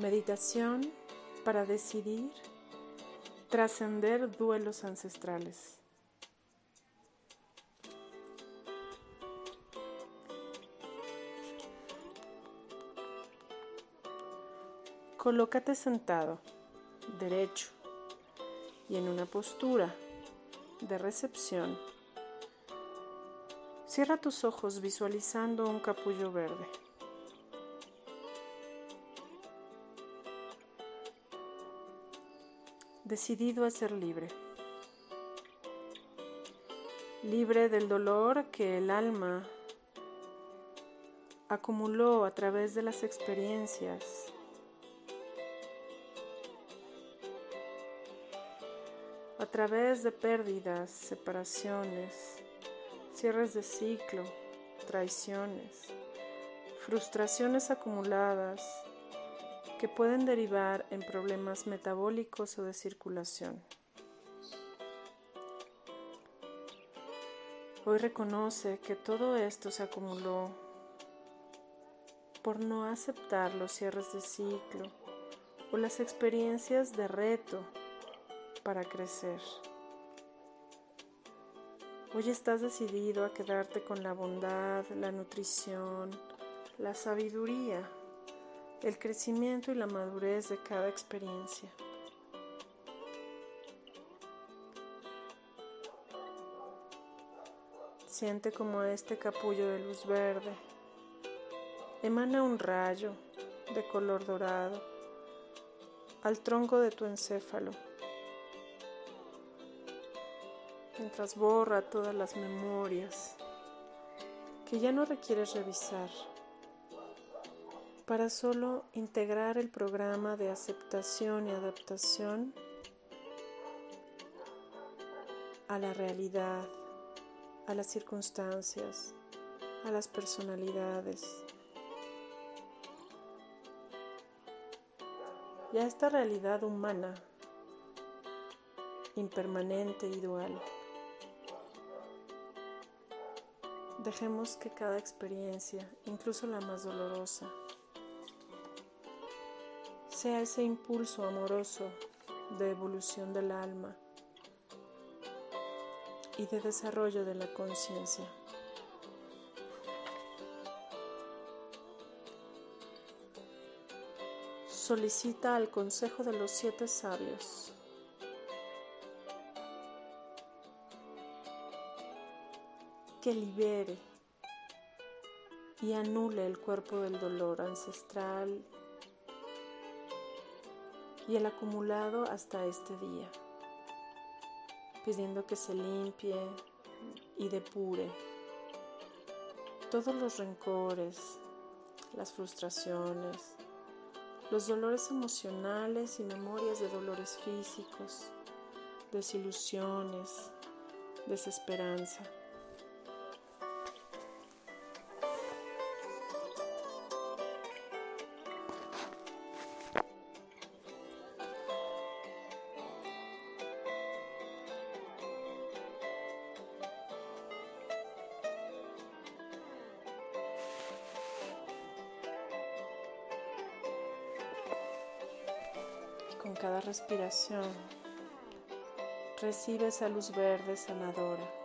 Meditación para decidir trascender duelos ancestrales. Colócate sentado, derecho y en una postura de recepción. Cierra tus ojos visualizando un capullo verde. Decidido a ser libre. Libre del dolor que el alma acumuló a través de las experiencias. A través de pérdidas, separaciones, cierres de ciclo, traiciones, frustraciones acumuladas, que pueden derivar en problemas metabólicos o de circulación. Hoy reconoce que todo esto se acumuló por no aceptar los cierres de ciclo o las experiencias de reto para crecer. Hoy estás decidido a quedarte con la bondad, la nutrición, la sabiduría el crecimiento y la madurez de cada experiencia. Siente como este capullo de luz verde emana un rayo de color dorado al tronco de tu encéfalo, mientras borra todas las memorias que ya no requieres revisar para solo integrar el programa de aceptación y adaptación a la realidad, a las circunstancias, a las personalidades. Y a esta realidad humana, impermanente y dual. Dejemos que cada experiencia, incluso la más dolorosa, sea ese impulso amoroso de evolución del alma y de desarrollo de la conciencia. Solicita al consejo de los siete sabios que libere y anule el cuerpo del dolor ancestral y el acumulado hasta este día, pidiendo que se limpie y depure todos los rencores, las frustraciones, los dolores emocionales y memorias de dolores físicos, desilusiones, desesperanza. Con cada respiración recibe esa luz verde sanadora.